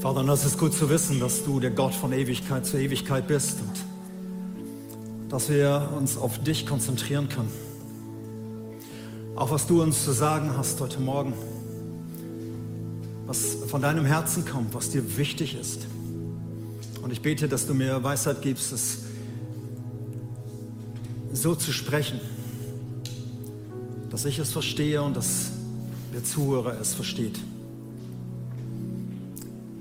Vater, und es ist gut zu wissen, dass du der Gott von Ewigkeit zu Ewigkeit bist und dass wir uns auf dich konzentrieren können. Auch was du uns zu sagen hast heute Morgen, was von deinem Herzen kommt, was dir wichtig ist. Und ich bete, dass du mir Weisheit gibst, es so zu sprechen, dass ich es verstehe und dass der Zuhörer es versteht.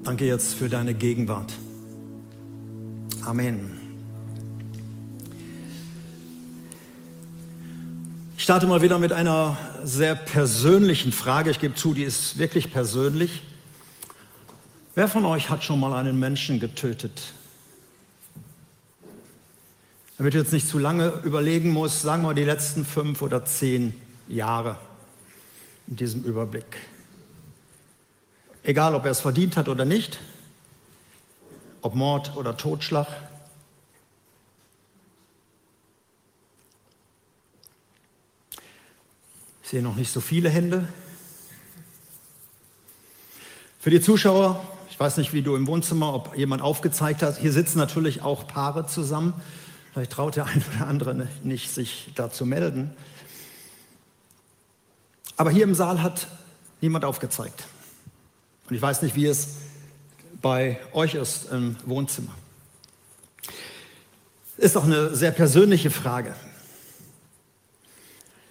Danke jetzt für deine Gegenwart. Amen. Ich starte mal wieder mit einer sehr persönlichen Frage. Ich gebe zu, die ist wirklich persönlich. Wer von euch hat schon mal einen Menschen getötet? Damit du jetzt nicht zu lange überlegen musst, sagen wir die letzten fünf oder zehn Jahre in diesem Überblick. Egal, ob er es verdient hat oder nicht, ob Mord oder Totschlag. Ich sehe noch nicht so viele Hände. Für die Zuschauer, ich weiß nicht, wie du im Wohnzimmer, ob jemand aufgezeigt hat, hier sitzen natürlich auch Paare zusammen. Vielleicht traut der eine oder andere nicht, sich da zu melden. Aber hier im Saal hat niemand aufgezeigt. Und ich weiß nicht, wie es bei euch ist im Wohnzimmer. Ist doch eine sehr persönliche Frage.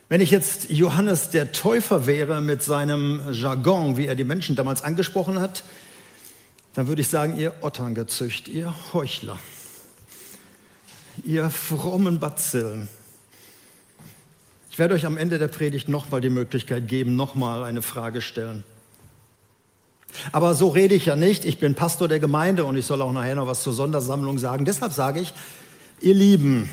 Wenn ich jetzt Johannes der Täufer wäre mit seinem Jargon, wie er die Menschen damals angesprochen hat, dann würde ich sagen, ihr Otterngezücht, ihr Heuchler, ihr frommen Bazillen. Ich werde euch am Ende der Predigt nochmal die Möglichkeit geben, nochmal eine Frage stellen. Aber so rede ich ja nicht. Ich bin Pastor der Gemeinde und ich soll auch nachher noch was zur Sondersammlung sagen. Deshalb sage ich, ihr Lieben,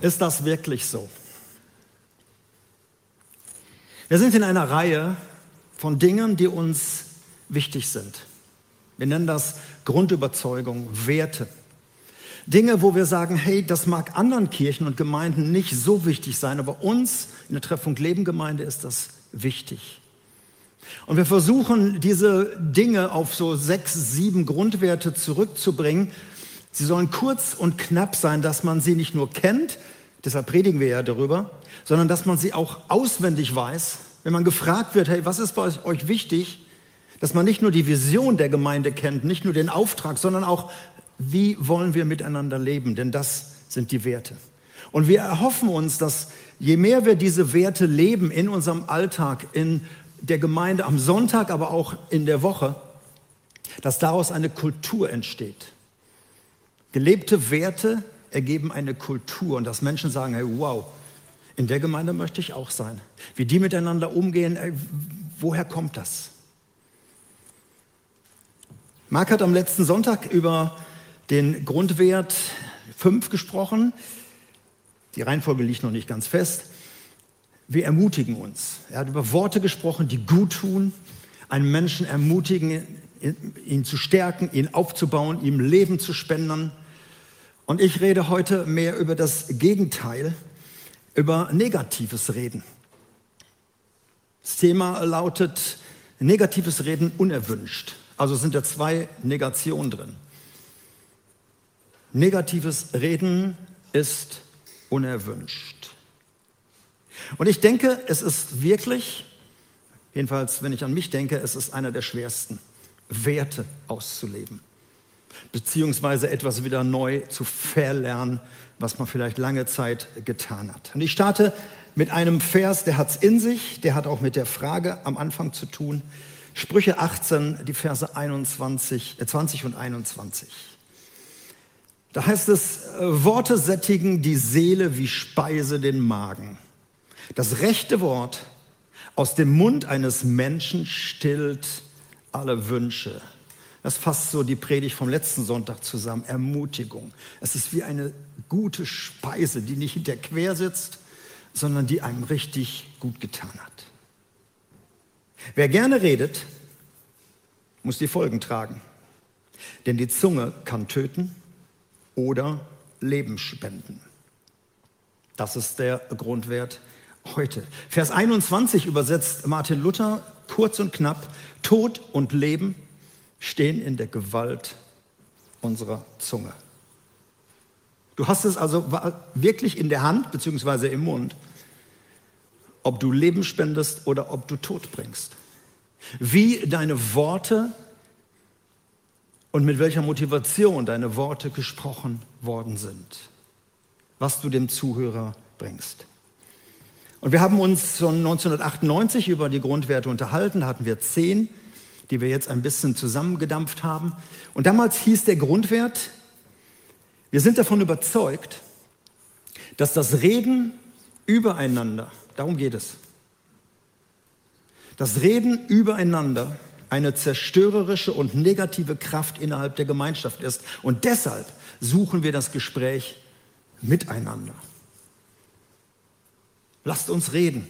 ist das wirklich so? Wir sind in einer Reihe von Dingen, die uns wichtig sind. Wir nennen das Grundüberzeugung, Werte. Dinge, wo wir sagen, hey, das mag anderen Kirchen und Gemeinden nicht so wichtig sein, aber uns in der Treffung Leben Gemeinde ist das wichtig. Und wir versuchen, diese Dinge auf so sechs, sieben Grundwerte zurückzubringen. Sie sollen kurz und knapp sein, dass man sie nicht nur kennt, deshalb predigen wir ja darüber, sondern dass man sie auch auswendig weiß. Wenn man gefragt wird, hey, was ist bei euch wichtig, dass man nicht nur die Vision der Gemeinde kennt, nicht nur den Auftrag, sondern auch wie wollen wir miteinander leben, denn das sind die Werte. Und wir erhoffen uns, dass je mehr wir diese Werte leben in unserem Alltag, in der Gemeinde am Sonntag, aber auch in der Woche, dass daraus eine Kultur entsteht. Gelebte Werte ergeben eine Kultur und dass Menschen sagen, hey, wow, in der Gemeinde möchte ich auch sein. Wie die miteinander umgehen, ey, woher kommt das? Marc hat am letzten Sonntag über den Grundwert 5 gesprochen. Die Reihenfolge liegt noch nicht ganz fest. Wir ermutigen uns. Er hat über Worte gesprochen, die gut tun, einen Menschen ermutigen, ihn zu stärken, ihn aufzubauen, ihm Leben zu spenden. Und ich rede heute mehr über das Gegenteil, über negatives Reden. Das Thema lautet negatives Reden unerwünscht. Also sind da zwei Negationen drin. Negatives Reden ist unerwünscht. Und ich denke, es ist wirklich, jedenfalls wenn ich an mich denke, es ist einer der schwersten, Werte auszuleben. Beziehungsweise etwas wieder neu zu verlernen, was man vielleicht lange Zeit getan hat. Und ich starte mit einem Vers, der hat es in sich, der hat auch mit der Frage am Anfang zu tun. Sprüche 18, die Verse 21, äh 20 und 21. Da heißt es, äh, Worte sättigen die Seele wie Speise den Magen. Das rechte Wort aus dem Mund eines Menschen stillt alle Wünsche. Das fasst so die Predigt vom letzten Sonntag zusammen. Ermutigung. Es ist wie eine gute Speise, die nicht hinter quer sitzt, sondern die einem richtig gut getan hat. Wer gerne redet, muss die Folgen tragen. Denn die Zunge kann töten oder Leben spenden. Das ist der Grundwert heute. Vers 21 übersetzt Martin Luther Kurz und knapp, Tod und Leben stehen in der Gewalt unserer Zunge. Du hast es also wirklich in der Hand bzw. im Mund, ob du Leben spendest oder ob du Tod bringst. Wie deine Worte und mit welcher Motivation deine Worte gesprochen worden sind. Was du dem Zuhörer bringst. Und wir haben uns schon 1998 über die Grundwerte unterhalten. Da hatten wir zehn, die wir jetzt ein bisschen zusammengedampft haben. Und damals hieß der Grundwert, wir sind davon überzeugt, dass das Reden übereinander, darum geht es, das Reden übereinander eine zerstörerische und negative Kraft innerhalb der Gemeinschaft ist. Und deshalb suchen wir das Gespräch miteinander. Lasst uns reden,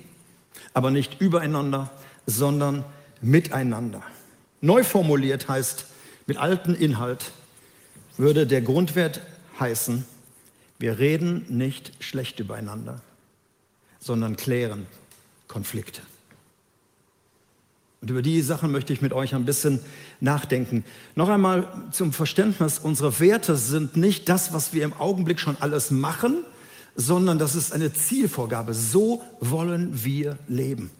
aber nicht übereinander, sondern miteinander. Neu formuliert heißt mit altem Inhalt würde der Grundwert heißen, wir reden nicht schlecht übereinander, sondern klären Konflikte. Und über die Sachen möchte ich mit euch ein bisschen nachdenken. Noch einmal zum Verständnis, unsere Werte sind nicht das, was wir im Augenblick schon alles machen, sondern das ist eine Zielvorgabe. So wollen wir leben.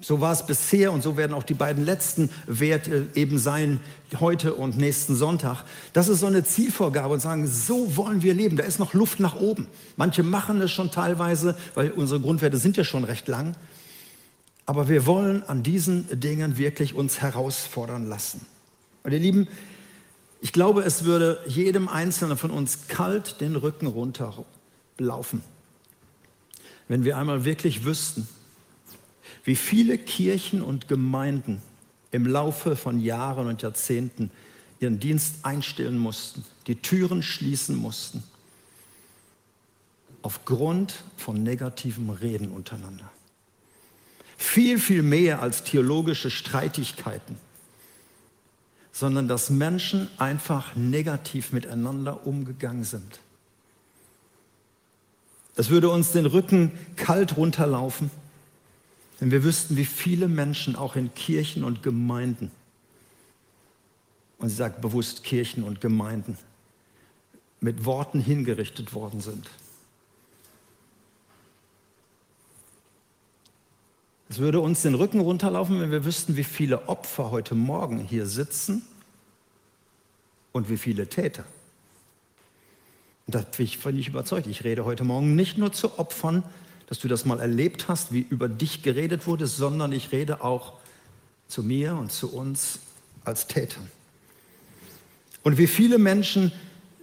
So war es bisher und so werden auch die beiden letzten Werte eben sein, heute und nächsten Sonntag. Das ist so eine Zielvorgabe und sagen, so wollen wir leben. Da ist noch Luft nach oben. Manche machen es schon teilweise, weil unsere Grundwerte sind ja schon recht lang. Aber wir wollen an diesen Dingen wirklich uns herausfordern lassen. Und ihr Lieben, ich glaube, es würde jedem Einzelnen von uns kalt den Rücken runterlaufen, wenn wir einmal wirklich wüssten, wie viele Kirchen und Gemeinden im Laufe von Jahren und Jahrzehnten ihren Dienst einstellen mussten, die Türen schließen mussten, aufgrund von negativem Reden untereinander. Viel, viel mehr als theologische Streitigkeiten, sondern dass Menschen einfach negativ miteinander umgegangen sind. Das würde uns den Rücken kalt runterlaufen, wenn wir wüssten, wie viele Menschen auch in Kirchen und Gemeinden, und sie sagt bewusst Kirchen und Gemeinden, mit Worten hingerichtet worden sind. Es würde uns den Rücken runterlaufen, wenn wir wüssten, wie viele Opfer heute Morgen hier sitzen und wie viele Täter. Und da bin ich völlig überzeugt. Ich rede heute Morgen nicht nur zu Opfern, dass du das mal erlebt hast, wie über dich geredet wurde, sondern ich rede auch zu mir und zu uns als Tätern. Und wie viele Menschen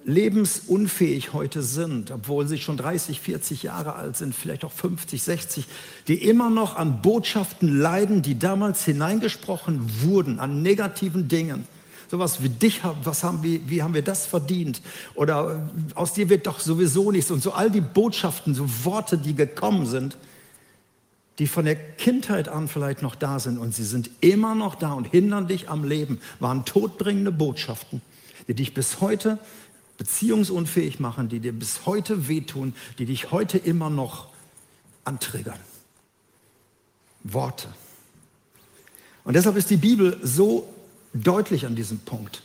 lebensunfähig heute sind, obwohl sie schon 30, 40 Jahre alt sind, vielleicht auch 50, 60, die immer noch an Botschaften leiden, die damals hineingesprochen wurden, an negativen Dingen. Sowas wie dich, was haben wir, wie haben wir das verdient? Oder aus dir wird doch sowieso nichts. Und so all die Botschaften, so Worte, die gekommen sind, die von der Kindheit an vielleicht noch da sind und sie sind immer noch da und hindern dich am Leben, waren todbringende Botschaften, die dich bis heute beziehungsunfähig machen, die dir bis heute wehtun, die dich heute immer noch antriggern. Worte. Und deshalb ist die Bibel so deutlich an diesem Punkt.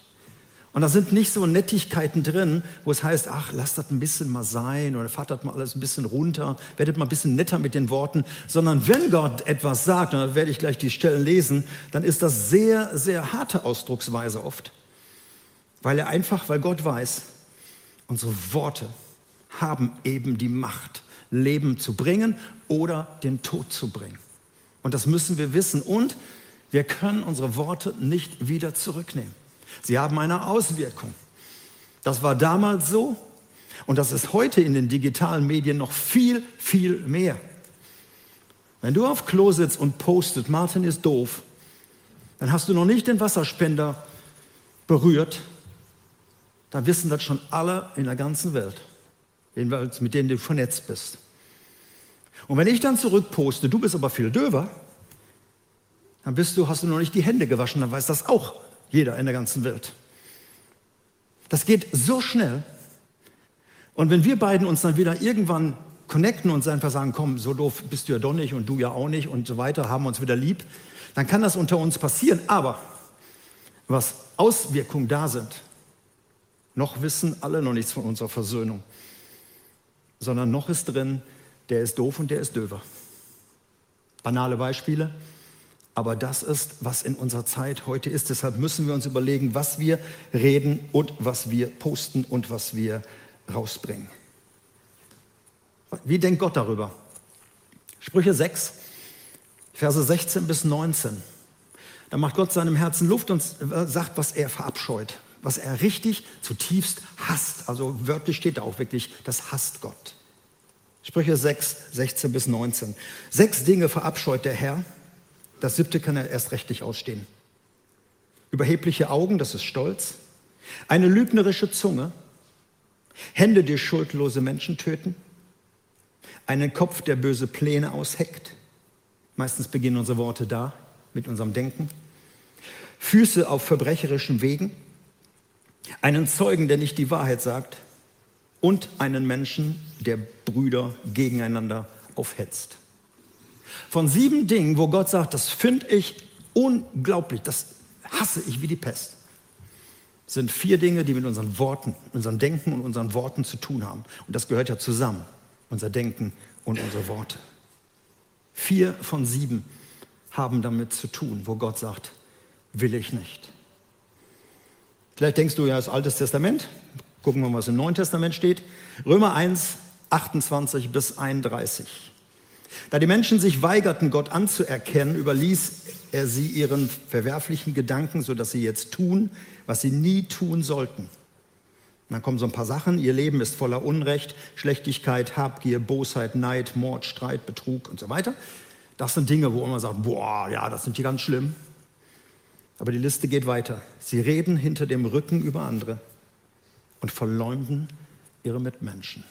Und da sind nicht so Nettigkeiten drin, wo es heißt, ach, lasst das ein bisschen mal sein oder fahrt das mal alles ein bisschen runter, werdet mal ein bisschen netter mit den Worten, sondern wenn Gott etwas sagt, und da werde ich gleich die Stellen lesen, dann ist das sehr, sehr harte Ausdrucksweise oft. Weil er einfach, weil Gott weiß, Unsere Worte haben eben die Macht, Leben zu bringen oder den Tod zu bringen. Und das müssen wir wissen. Und wir können unsere Worte nicht wieder zurücknehmen. Sie haben eine Auswirkung. Das war damals so und das ist heute in den digitalen Medien noch viel, viel mehr. Wenn du auf Klo sitzt und postet, Martin ist doof, dann hast du noch nicht den Wasserspender berührt, dann wissen das schon alle in der ganzen Welt, mit denen du vernetzt bist. Und wenn ich dann zurückposte, du bist aber viel döver, dann bist du, hast du noch nicht die Hände gewaschen, dann weiß das auch jeder in der ganzen Welt. Das geht so schnell. Und wenn wir beiden uns dann wieder irgendwann connecten und einfach sagen, komm, so doof bist du ja doch nicht und du ja auch nicht und so weiter, haben uns wieder lieb, dann kann das unter uns passieren. Aber was Auswirkungen da sind, noch wissen alle noch nichts von unserer Versöhnung, sondern noch ist drin, der ist doof und der ist döver. Banale Beispiele, aber das ist, was in unserer Zeit heute ist. Deshalb müssen wir uns überlegen, was wir reden und was wir posten und was wir rausbringen. Wie denkt Gott darüber? Sprüche 6, Verse 16 bis 19. Da macht Gott seinem Herzen Luft und sagt, was er verabscheut, was er richtig zutiefst hasst. Also wörtlich steht da auch wirklich, das hasst Gott. Sprüche 6, 16 bis 19. Sechs Dinge verabscheut der Herr. Das siebte kann er erst rechtlich ausstehen. Überhebliche Augen, das ist Stolz. Eine lügnerische Zunge. Hände, die schuldlose Menschen töten. Einen Kopf, der böse Pläne ausheckt. Meistens beginnen unsere Worte da, mit unserem Denken. Füße auf verbrecherischen Wegen. Einen Zeugen, der nicht die Wahrheit sagt. Und einen Menschen, der Brüder gegeneinander aufhetzt. Von sieben Dingen, wo Gott sagt, das finde ich unglaublich, das hasse ich wie die Pest, sind vier Dinge, die mit unseren Worten, unserem Denken und unseren Worten zu tun haben. Und das gehört ja zusammen, unser Denken und unsere Worte. Vier von sieben haben damit zu tun, wo Gott sagt, will ich nicht. Vielleicht denkst du ja, das Altes Testament. Gucken wir mal, was im Neuen Testament steht. Römer 1, 28 bis 31. Da die Menschen sich weigerten, Gott anzuerkennen, überließ er sie ihren verwerflichen Gedanken, sodass sie jetzt tun, was sie nie tun sollten. Und dann kommen so ein paar Sachen. Ihr Leben ist voller Unrecht, Schlechtigkeit, Habgier, Bosheit, Neid, Mord, Streit, Betrug und so weiter. Das sind Dinge, wo man sagt, boah, ja, das sind die ganz schlimm. Aber die Liste geht weiter. Sie reden hinter dem Rücken über andere und verleumden ihre Mitmenschen.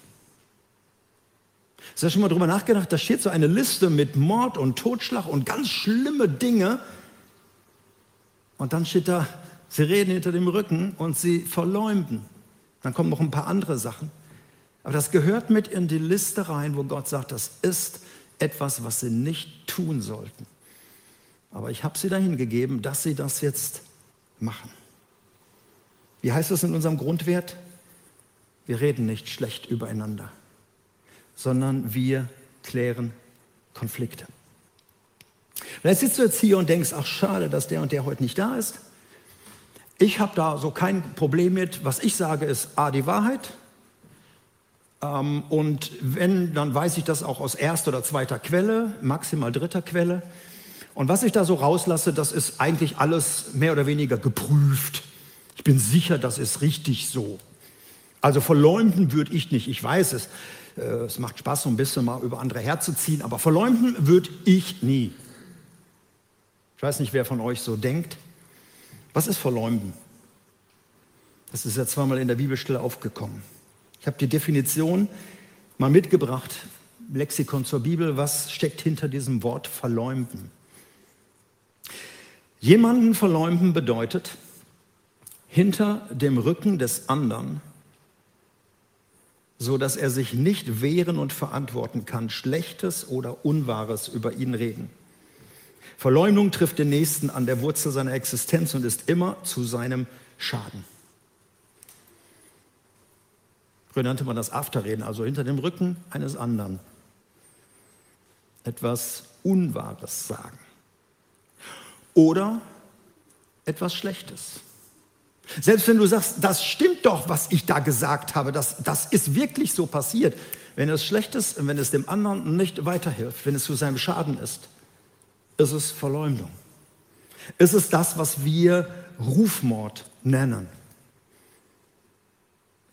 Hast du schon mal drüber nachgedacht? Da steht so eine Liste mit Mord und Totschlag und ganz schlimme Dinge. Und dann steht da, sie reden hinter dem Rücken und sie verleumden. Dann kommen noch ein paar andere Sachen. Aber das gehört mit in die Liste rein, wo Gott sagt, das ist etwas, was sie nicht tun sollten. Aber ich habe sie dahin gegeben, dass sie das jetzt machen. Wie heißt es in unserem Grundwert? Wir reden nicht schlecht übereinander sondern wir klären Konflikte. Jetzt sitzt du jetzt hier und denkst, ach schade, dass der und der heute nicht da ist. Ich habe da so kein Problem mit. Was ich sage, ist A, die Wahrheit. Ähm, und wenn, dann weiß ich das auch aus erster oder zweiter Quelle, maximal dritter Quelle. Und was ich da so rauslasse, das ist eigentlich alles mehr oder weniger geprüft. Ich bin sicher, das ist richtig so. Also verleumden würde ich nicht, ich weiß es. Äh, es macht Spaß, so ein bisschen mal über andere herzuziehen, aber verleumden würde ich nie. Ich weiß nicht, wer von euch so denkt. Was ist verleumden? Das ist ja zweimal in der Bibelstelle aufgekommen. Ich habe die Definition mal mitgebracht, Lexikon zur Bibel. Was steckt hinter diesem Wort verleumden? Jemanden verleumden bedeutet, hinter dem Rücken des anderen so dass er sich nicht wehren und verantworten kann, Schlechtes oder Unwahres über ihn reden. Verleumdung trifft den Nächsten an der Wurzel seiner Existenz und ist immer zu seinem Schaden. Früher nannte man das Afterreden, also hinter dem Rücken eines anderen etwas Unwahres sagen. Oder etwas Schlechtes. Selbst wenn du sagst, das stimmt doch, was ich da gesagt habe, das, das ist wirklich so passiert. Wenn es schlecht ist und wenn es dem anderen nicht weiterhilft, wenn es zu seinem Schaden ist, ist es Verleumdung. Ist es das, was wir Rufmord nennen.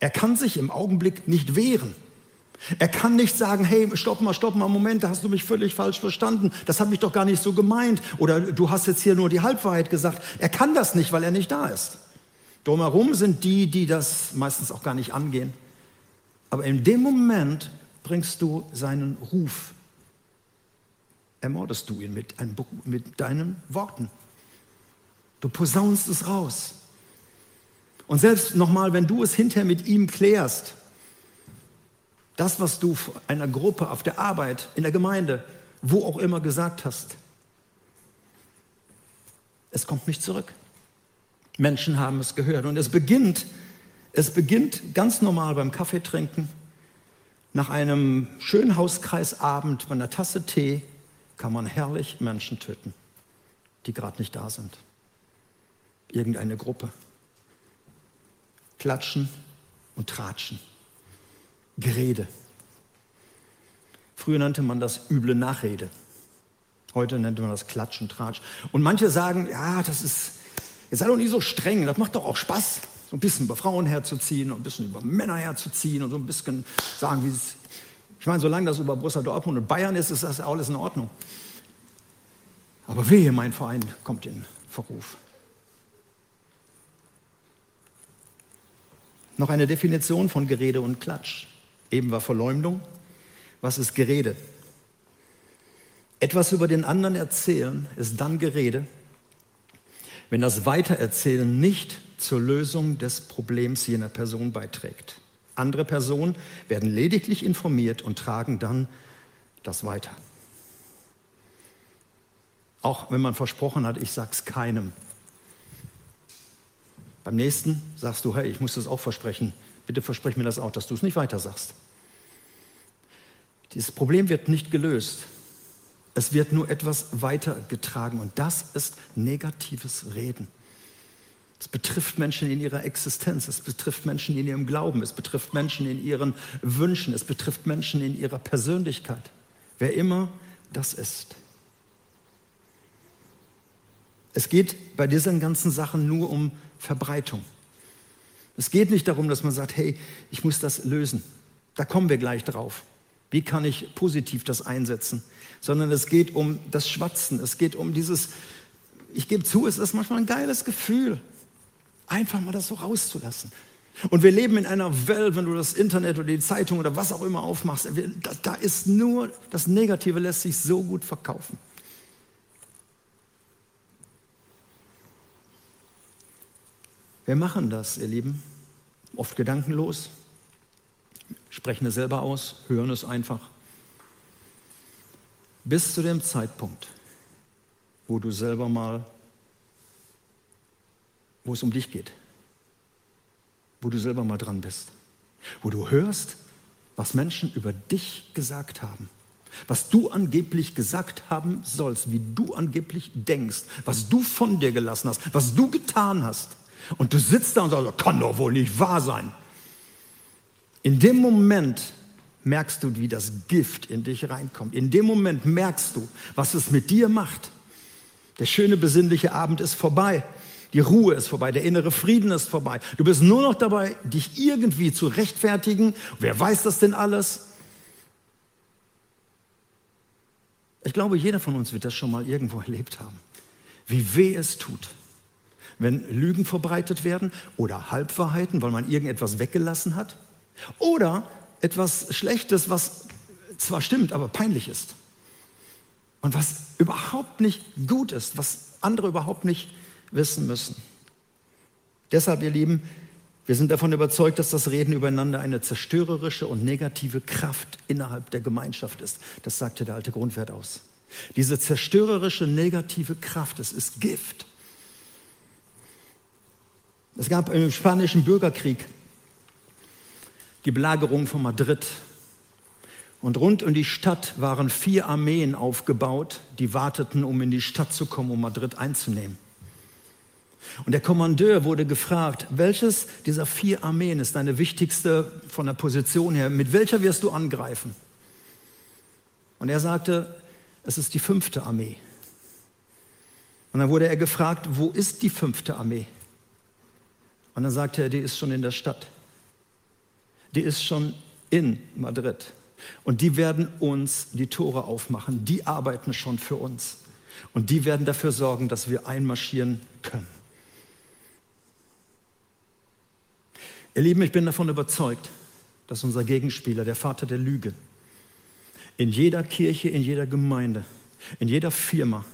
Er kann sich im Augenblick nicht wehren. Er kann nicht sagen, hey, stopp mal, stopp mal, Moment, da hast du mich völlig falsch verstanden. Das habe ich doch gar nicht so gemeint. Oder du hast jetzt hier nur die Halbwahrheit gesagt. Er kann das nicht, weil er nicht da ist. Drumherum sind die, die das meistens auch gar nicht angehen. Aber in dem Moment bringst du seinen Ruf, ermordest du ihn mit, mit deinen Worten. Du posaunst es raus. Und selbst nochmal, wenn du es hinterher mit ihm klärst, Das, was du einer Gruppe auf der Arbeit, in der Gemeinde, wo auch immer gesagt hast, es kommt nicht zurück. Menschen haben es gehört. Und es beginnt, es beginnt ganz normal beim Kaffeetrinken. Nach einem schönen Hauskreisabend bei einer Tasse Tee kann man herrlich Menschen töten, die gerade nicht da sind. Irgendeine Gruppe. Klatschen und tratschen. Gerede. Früher nannte man das üble Nachrede. Heute nennt man das Klatschen, Tratsch. Und manche sagen, ja, das ist, jetzt sei doch nicht so streng, das macht doch auch Spaß, so ein bisschen über Frauen herzuziehen und ein bisschen über Männer herzuziehen und so ein bisschen sagen, wie es, ich meine, solange das über Borussia Dortmund und Bayern ist, ist das alles in Ordnung. Aber wehe, mein Verein kommt in Verruf. Noch eine Definition von Gerede und Klatsch. Eben war Verleumdung. Was ist Gerede? Etwas über den anderen erzählen ist dann Gerede, wenn das Weitererzählen nicht zur Lösung des Problems jener Person beiträgt. Andere Personen werden lediglich informiert und tragen dann das weiter. Auch wenn man versprochen hat, ich sag's keinem. Beim nächsten sagst du, hey, ich muss das auch versprechen. Bitte versprich mir das auch, dass du es nicht weiter sagst. Dieses Problem wird nicht gelöst. Es wird nur etwas weitergetragen und das ist negatives Reden. Es betrifft Menschen in ihrer Existenz, es betrifft Menschen in ihrem Glauben, es betrifft Menschen in ihren Wünschen, es betrifft Menschen in ihrer Persönlichkeit. Wer immer das ist. Es geht bei diesen ganzen Sachen nur um Verbreitung. Es geht nicht darum, dass man sagt, hey, ich muss das lösen. Da kommen wir gleich drauf. Wie kann ich positiv das einsetzen? Sondern es geht um das Schwatzen. Es geht um dieses, ich gebe zu, es ist manchmal ein geiles Gefühl, einfach mal das so rauszulassen. Und wir leben in einer Welt, wenn du das Internet oder die Zeitung oder was auch immer aufmachst, da ist nur, das Negative lässt sich so gut verkaufen. Wir machen das, ihr Lieben, oft gedankenlos, sprechen es selber aus, hören es einfach. Bis zu dem Zeitpunkt, wo du selber mal, wo es um dich geht, wo du selber mal dran bist, wo du hörst, was Menschen über dich gesagt haben, was du angeblich gesagt haben sollst, wie du angeblich denkst, was du von dir gelassen hast, was du getan hast. Und du sitzt da und sagst, kann doch wohl nicht wahr sein. In dem Moment merkst du, wie das Gift in dich reinkommt. In dem Moment merkst du, was es mit dir macht. Der schöne, besinnliche Abend ist vorbei. Die Ruhe ist vorbei, der innere Frieden ist vorbei. Du bist nur noch dabei, dich irgendwie zu rechtfertigen. Wer weiß das denn alles? Ich glaube, jeder von uns wird das schon mal irgendwo erlebt haben. Wie weh es tut wenn Lügen verbreitet werden oder Halbwahrheiten, weil man irgendetwas weggelassen hat. Oder etwas Schlechtes, was zwar stimmt, aber peinlich ist. Und was überhaupt nicht gut ist, was andere überhaupt nicht wissen müssen. Deshalb, ihr Lieben, wir sind davon überzeugt, dass das Reden übereinander eine zerstörerische und negative Kraft innerhalb der Gemeinschaft ist. Das sagte der alte Grundwert aus. Diese zerstörerische negative Kraft, es ist Gift. Es gab im Spanischen Bürgerkrieg die Belagerung von Madrid. Und rund um die Stadt waren vier Armeen aufgebaut, die warteten, um in die Stadt zu kommen, um Madrid einzunehmen. Und der Kommandeur wurde gefragt, welches dieser vier Armeen ist deine wichtigste von der Position her? Mit welcher wirst du angreifen? Und er sagte, es ist die fünfte Armee. Und dann wurde er gefragt, wo ist die fünfte Armee? Und dann sagte er, die ist schon in der Stadt. Die ist schon in Madrid. Und die werden uns die Tore aufmachen. Die arbeiten schon für uns. Und die werden dafür sorgen, dass wir einmarschieren können. Ihr Lieben, ich bin davon überzeugt, dass unser Gegenspieler, der Vater der Lüge, in jeder Kirche, in jeder Gemeinde, in jeder Firma,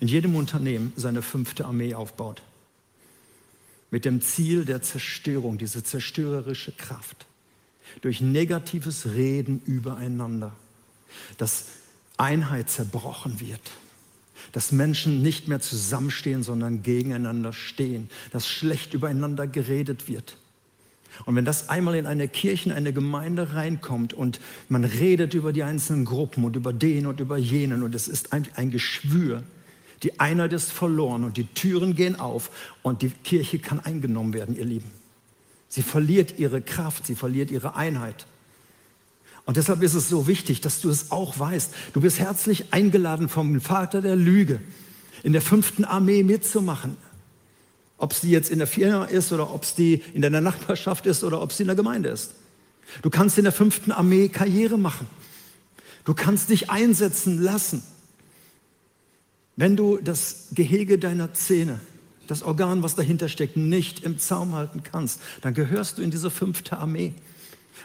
in jedem Unternehmen seine fünfte Armee aufbaut mit dem Ziel der Zerstörung, diese zerstörerische Kraft. durch negatives Reden übereinander, dass Einheit zerbrochen wird, dass Menschen nicht mehr zusammenstehen, sondern gegeneinander stehen, dass schlecht übereinander geredet wird. Und wenn das einmal in eine Kirche, in eine Gemeinde reinkommt und man redet über die einzelnen Gruppen und über den und über jenen und es ist ein, ein Geschwür, die Einheit ist verloren und die Türen gehen auf und die Kirche kann eingenommen werden, ihr Lieben. Sie verliert ihre Kraft, sie verliert ihre Einheit. Und deshalb ist es so wichtig, dass du es auch weißt. Du bist herzlich eingeladen vom Vater der Lüge, in der fünften Armee mitzumachen. Ob es die jetzt in der Firma ist oder ob es die in deiner Nachbarschaft ist oder ob es die in der Gemeinde ist. Du kannst in der fünften Armee Karriere machen. Du kannst dich einsetzen lassen. Wenn du das Gehege deiner Zähne, das Organ, was dahinter steckt, nicht im Zaum halten kannst, dann gehörst du in diese fünfte Armee.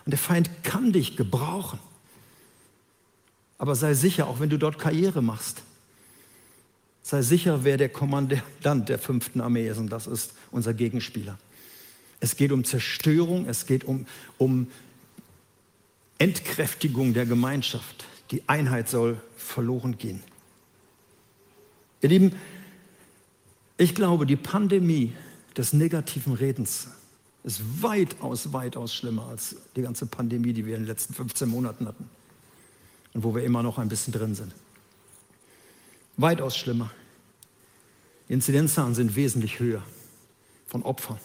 Und der Feind kann dich gebrauchen. Aber sei sicher, auch wenn du dort Karriere machst, sei sicher, wer der Kommandant der fünften Armee ist. Und das ist unser Gegenspieler. Es geht um Zerstörung, es geht um, um Entkräftigung der Gemeinschaft. Die Einheit soll verloren gehen. Ihr Lieben, ich glaube, die Pandemie des negativen Redens ist weitaus, weitaus schlimmer als die ganze Pandemie, die wir in den letzten 15 Monaten hatten und wo wir immer noch ein bisschen drin sind. Weitaus schlimmer. Die Inzidenzzahlen sind wesentlich höher von Opfern.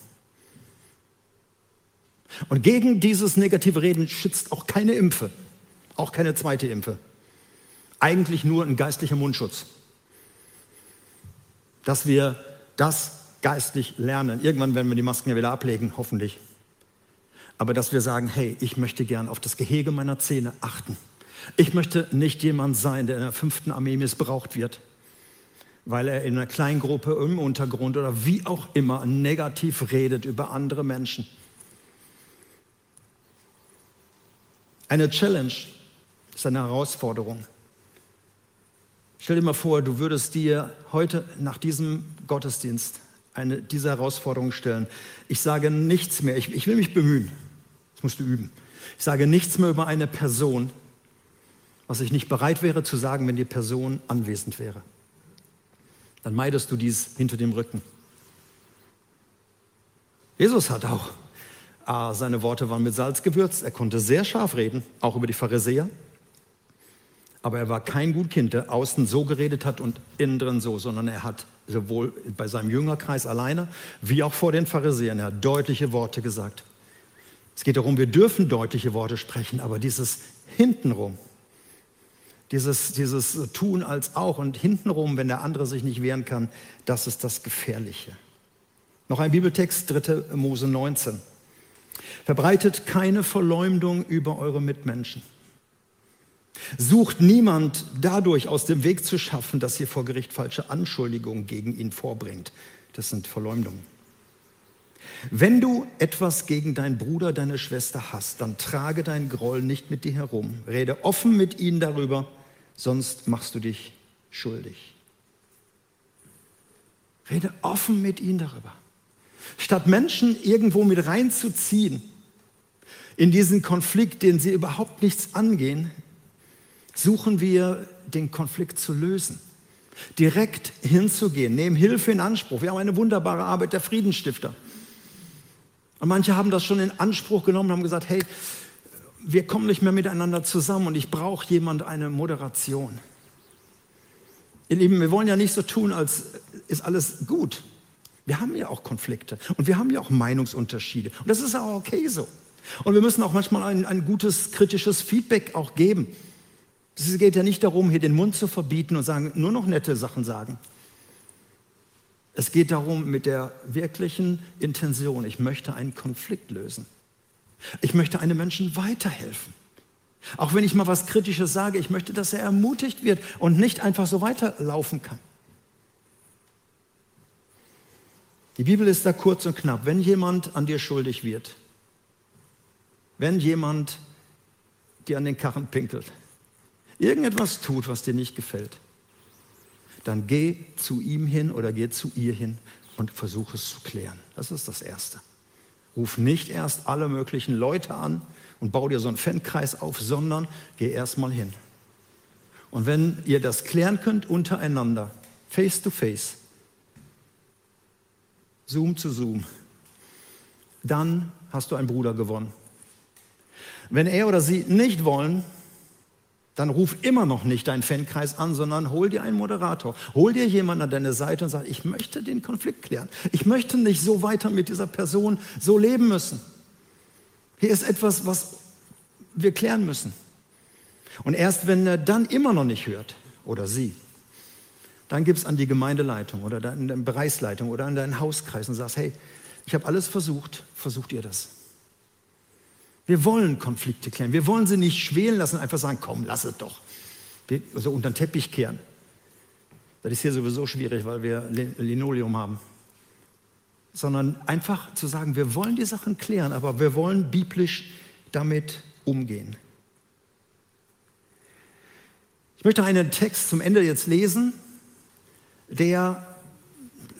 Und gegen dieses negative Reden schützt auch keine Impfe, auch keine zweite Impfe. Eigentlich nur ein geistlicher Mundschutz. Dass wir das geistlich lernen. Irgendwann werden wir die Masken ja wieder ablegen, hoffentlich. Aber dass wir sagen, hey, ich möchte gern auf das Gehege meiner Zähne achten. Ich möchte nicht jemand sein, der in der fünften Armee missbraucht wird, weil er in einer Kleingruppe im Untergrund oder wie auch immer negativ redet über andere Menschen. Eine Challenge ist eine Herausforderung. Stell dir mal vor, du würdest dir heute nach diesem Gottesdienst eine, diese Herausforderung stellen. Ich sage nichts mehr, ich, ich will mich bemühen, das musst du üben. Ich sage nichts mehr über eine Person, was ich nicht bereit wäre zu sagen, wenn die Person anwesend wäre. Dann meidest du dies hinter dem Rücken. Jesus hat auch, ah, seine Worte waren mit Salz gewürzt, er konnte sehr scharf reden, auch über die Pharisäer. Aber er war kein Gutkind, der außen so geredet hat und innen drin so, sondern er hat sowohl bei seinem Jüngerkreis alleine wie auch vor den Pharisäern. Er hat deutliche Worte gesagt. Es geht darum, wir dürfen deutliche Worte sprechen, aber dieses hintenrum, dieses, dieses Tun als auch und hintenrum, wenn der andere sich nicht wehren kann, das ist das Gefährliche. Noch ein Bibeltext, 3. Mose 19. Verbreitet keine Verleumdung über eure Mitmenschen. Sucht niemand dadurch aus dem Weg zu schaffen, dass ihr vor Gericht falsche Anschuldigungen gegen ihn vorbringt. Das sind Verleumdungen. Wenn du etwas gegen deinen Bruder, deine Schwester hast, dann trage deinen Groll nicht mit dir herum. Rede offen mit ihnen darüber, sonst machst du dich schuldig. Rede offen mit ihnen darüber. Statt Menschen irgendwo mit reinzuziehen in diesen Konflikt, den sie überhaupt nichts angehen, suchen wir den Konflikt zu lösen. Direkt hinzugehen, nehmen Hilfe in Anspruch. Wir haben eine wunderbare Arbeit der Friedensstifter. Und manche haben das schon in Anspruch genommen und haben gesagt, hey, wir kommen nicht mehr miteinander zusammen und ich brauche jemand eine Moderation. Ihr Lieben, wir wollen ja nicht so tun, als ist alles gut. Wir haben ja auch Konflikte und wir haben ja auch Meinungsunterschiede. Und das ist auch okay so. Und wir müssen auch manchmal ein, ein gutes, kritisches Feedback auch geben. Es geht ja nicht darum, hier den Mund zu verbieten und sagen, nur noch nette Sachen sagen. Es geht darum, mit der wirklichen Intention, ich möchte einen Konflikt lösen. Ich möchte einem Menschen weiterhelfen. Auch wenn ich mal was Kritisches sage, ich möchte, dass er ermutigt wird und nicht einfach so weiterlaufen kann. Die Bibel ist da kurz und knapp. Wenn jemand an dir schuldig wird, wenn jemand dir an den Karren pinkelt, irgendetwas tut, was dir nicht gefällt, dann geh zu ihm hin oder geh zu ihr hin und versuche es zu klären. Das ist das Erste. Ruf nicht erst alle möglichen Leute an und bau dir so einen Fankreis auf, sondern geh erstmal hin. Und wenn ihr das klären könnt untereinander, face to face, Zoom zu Zoom, dann hast du einen Bruder gewonnen. Wenn er oder sie nicht wollen, dann ruf immer noch nicht deinen Fankreis an, sondern hol dir einen Moderator. Hol dir jemanden an deine Seite und sag, ich möchte den Konflikt klären. Ich möchte nicht so weiter mit dieser Person so leben müssen. Hier ist etwas, was wir klären müssen. Und erst wenn er dann immer noch nicht hört, oder sie, dann gibt es an die Gemeindeleitung oder an die Bereichsleitung oder an deinen Hauskreis und sagst, hey, ich habe alles versucht, versucht ihr das. Wir wollen Konflikte klären. Wir wollen sie nicht schwelen lassen, einfach sagen, komm, lass es doch. Wir, also unter den Teppich kehren. Das ist hier sowieso schwierig, weil wir Linoleum haben. Sondern einfach zu sagen, wir wollen die Sachen klären, aber wir wollen biblisch damit umgehen. Ich möchte einen Text zum Ende jetzt lesen, der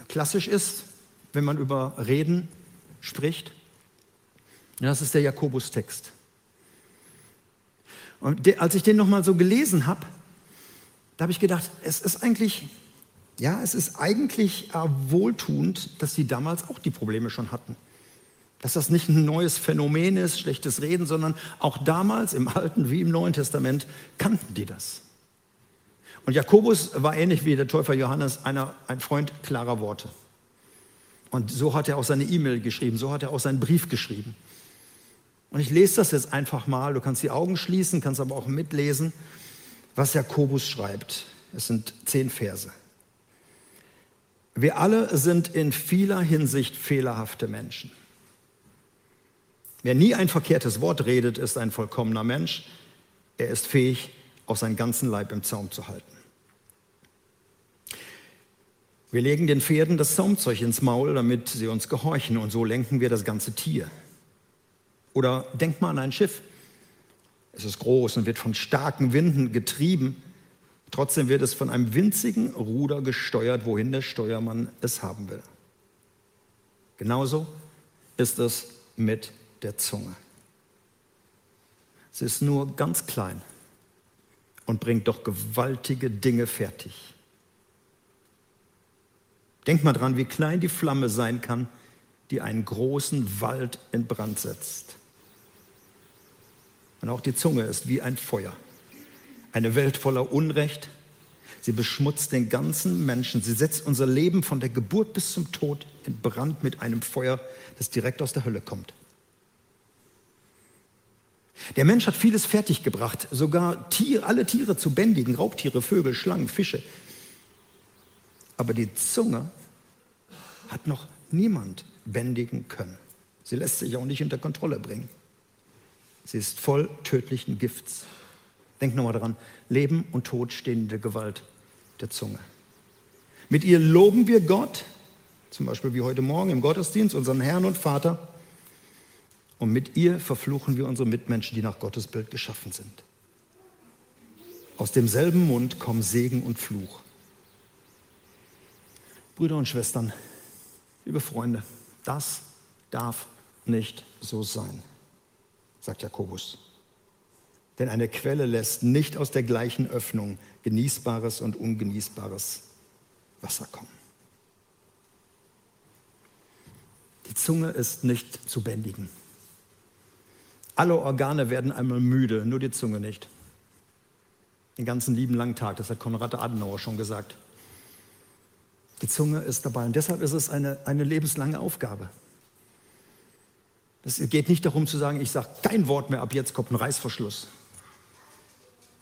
klassisch ist, wenn man über Reden spricht. Das ist der Jakobus-Text. Und de, als ich den nochmal so gelesen habe, da habe ich gedacht, es ist eigentlich, ja, es ist eigentlich äh, wohltuend, dass sie damals auch die Probleme schon hatten. Dass das nicht ein neues Phänomen ist, schlechtes Reden, sondern auch damals im Alten wie im Neuen Testament kannten die das. Und Jakobus war ähnlich wie der Täufer Johannes einer, ein Freund klarer Worte. Und so hat er auch seine E-Mail geschrieben, so hat er auch seinen Brief geschrieben. Und ich lese das jetzt einfach mal. Du kannst die Augen schließen, kannst aber auch mitlesen, was Jakobus schreibt. Es sind zehn Verse. Wir alle sind in vieler Hinsicht fehlerhafte Menschen. Wer nie ein verkehrtes Wort redet, ist ein vollkommener Mensch. Er ist fähig, auch seinen ganzen Leib im Zaum zu halten. Wir legen den Pferden das Zaumzeug ins Maul, damit sie uns gehorchen, und so lenken wir das ganze Tier. Oder denk mal an ein Schiff. Es ist groß und wird von starken Winden getrieben. Trotzdem wird es von einem winzigen Ruder gesteuert, wohin der Steuermann es haben will. Genauso ist es mit der Zunge. Sie ist nur ganz klein und bringt doch gewaltige Dinge fertig. Denk mal dran, wie klein die Flamme sein kann, die einen großen Wald in Brand setzt. Und auch die Zunge ist wie ein Feuer. Eine Welt voller Unrecht. Sie beschmutzt den ganzen Menschen. Sie setzt unser Leben von der Geburt bis zum Tod in Brand mit einem Feuer, das direkt aus der Hölle kommt. Der Mensch hat vieles fertiggebracht, sogar Tier, alle Tiere zu bändigen, Raubtiere, Vögel, Schlangen, Fische. Aber die Zunge hat noch niemand bändigen können. Sie lässt sich auch nicht unter Kontrolle bringen. Sie ist voll tödlichen Gifts. Denk nochmal daran, Leben und Tod stehen in der Gewalt der Zunge. Mit ihr loben wir Gott, zum Beispiel wie heute Morgen im Gottesdienst, unseren Herrn und Vater. Und mit ihr verfluchen wir unsere Mitmenschen, die nach Gottes Bild geschaffen sind. Aus demselben Mund kommen Segen und Fluch. Brüder und Schwestern, liebe Freunde, das darf nicht so sein sagt Jakobus. Denn eine Quelle lässt nicht aus der gleichen Öffnung genießbares und ungenießbares Wasser kommen. Die Zunge ist nicht zu bändigen. Alle Organe werden einmal müde, nur die Zunge nicht. Den ganzen lieben langen Tag, das hat Konrad Adenauer schon gesagt. Die Zunge ist dabei und deshalb ist es eine, eine lebenslange Aufgabe. Es geht nicht darum zu sagen, ich sage kein Wort mehr, ab jetzt kommt ein Reißverschluss.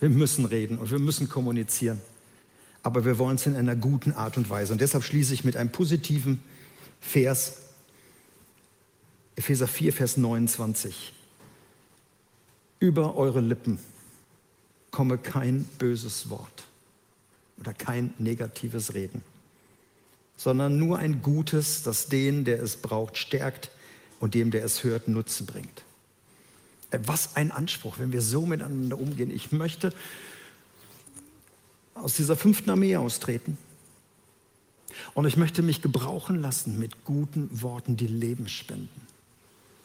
Wir müssen reden und wir müssen kommunizieren. Aber wir wollen es in einer guten Art und Weise. Und deshalb schließe ich mit einem positiven Vers. Epheser 4, Vers 29. Über eure Lippen komme kein böses Wort oder kein negatives Reden, sondern nur ein gutes, das den, der es braucht, stärkt und dem, der es hört, Nutzen bringt. Äh, was ein Anspruch, wenn wir so miteinander umgehen. Ich möchte aus dieser fünften Armee austreten. Und ich möchte mich gebrauchen lassen mit guten Worten, die Leben spenden.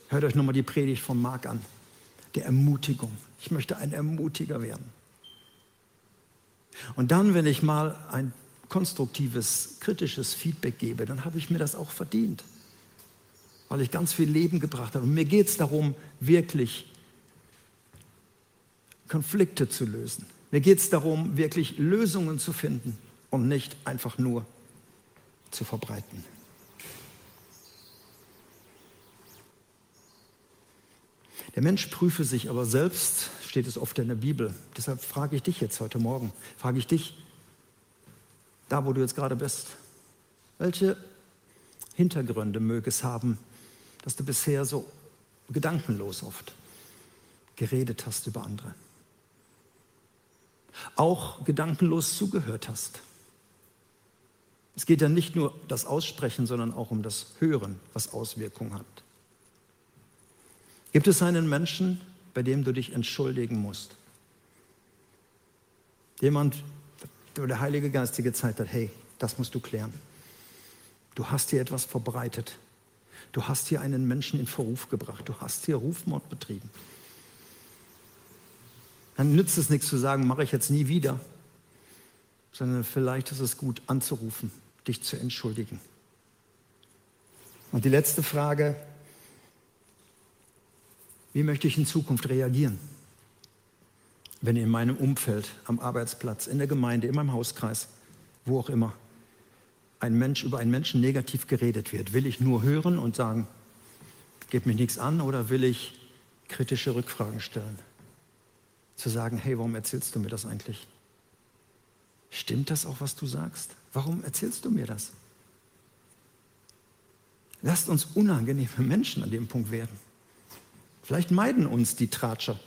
Hört euch nochmal die Predigt von Marc an. der Ermutigung. Ich möchte ein Ermutiger werden. Und dann, wenn ich mal ein konstruktives, kritisches Feedback gebe, dann habe ich mir das auch verdient, weil ich ganz viel Leben gebracht habe. Und mir geht es darum, wirklich Konflikte zu lösen. Mir geht es darum, wirklich Lösungen zu finden und nicht einfach nur zu verbreiten. Der Mensch prüfe sich aber selbst, steht es oft in der Bibel. Deshalb frage ich dich jetzt heute Morgen, frage ich dich, da wo du jetzt gerade bist, welche Hintergründe möge es haben, dass du bisher so gedankenlos oft geredet hast über andere? Auch gedankenlos zugehört hast. Es geht ja nicht nur das Aussprechen, sondern auch um das Hören, was Auswirkungen hat. Gibt es einen Menschen, bei dem du dich entschuldigen musst? Jemand, wo der Heilige Geist dir gezeigt hat, hey, das musst du klären. Du hast hier etwas verbreitet. Du hast hier einen Menschen in Verruf gebracht. Du hast hier Rufmord betrieben. Dann nützt es nichts zu sagen, mache ich jetzt nie wieder, sondern vielleicht ist es gut anzurufen, dich zu entschuldigen. Und die letzte Frage, wie möchte ich in Zukunft reagieren, wenn in meinem Umfeld, am Arbeitsplatz, in der Gemeinde, in meinem Hauskreis, wo auch immer, ein Mensch über einen Menschen negativ geredet wird? Will ich nur hören und sagen, geht mich nichts an oder will ich kritische Rückfragen stellen? Zu sagen, hey, warum erzählst du mir das eigentlich? Stimmt das auch, was du sagst? Warum erzählst du mir das? Lasst uns unangenehme Menschen an dem Punkt werden. Vielleicht meiden uns die Tratscher,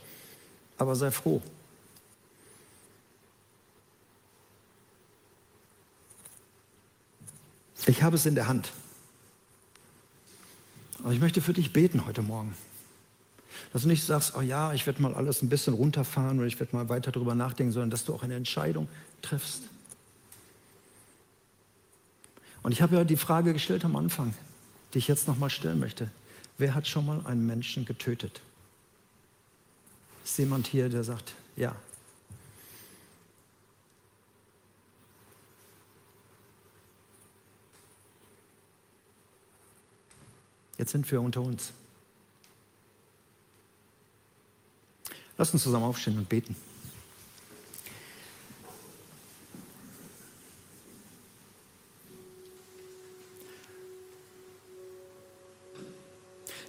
aber sei froh. Ich habe es in der Hand. Aber ich möchte für dich beten heute Morgen. Dass du nicht sagst, oh ja, ich werde mal alles ein bisschen runterfahren oder ich werde mal weiter darüber nachdenken, sondern dass du auch eine Entscheidung triffst. Und ich habe ja die Frage gestellt am Anfang, die ich jetzt nochmal stellen möchte. Wer hat schon mal einen Menschen getötet? Ist jemand hier, der sagt, ja. Jetzt sind wir unter uns. Lass uns zusammen aufstehen und beten.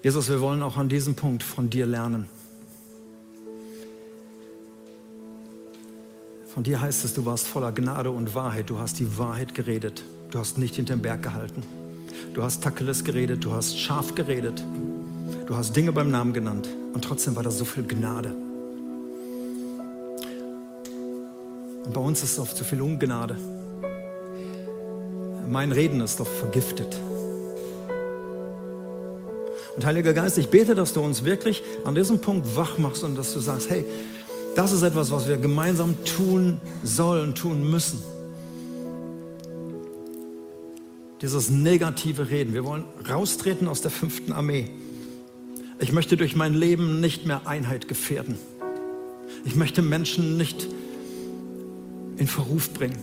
Jesus, wir wollen auch an diesem Punkt von dir lernen. Von dir heißt es, du warst voller Gnade und Wahrheit. Du hast die Wahrheit geredet. Du hast nicht hinterm Berg gehalten. Du hast Tacheles geredet. Du hast scharf geredet. Du hast Dinge beim Namen genannt. Und trotzdem war da so viel Gnade. Und bei uns ist oft so viel Ungnade. Mein Reden ist doch vergiftet. Und Heiliger Geist, ich bete, dass du uns wirklich an diesem Punkt wach machst und dass du sagst, hey, das ist etwas, was wir gemeinsam tun sollen, tun müssen. Dieses negative Reden. Wir wollen raustreten aus der fünften Armee. Ich möchte durch mein Leben nicht mehr Einheit gefährden. Ich möchte Menschen nicht in Verruf bringen.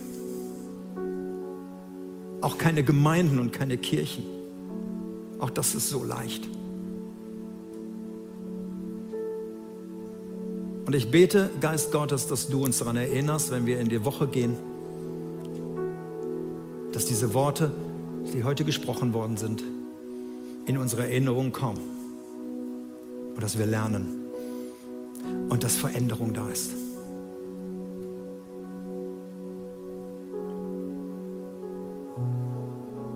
Auch keine Gemeinden und keine Kirchen. Auch das ist so leicht. Und ich bete, Geist Gottes, dass du uns daran erinnerst, wenn wir in die Woche gehen, dass diese Worte, die heute gesprochen worden sind, in unsere Erinnerung kommen. Und dass wir lernen. Und dass Veränderung da ist.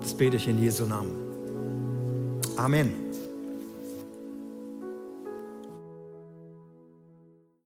Das bete ich in Jesu Namen. Amen.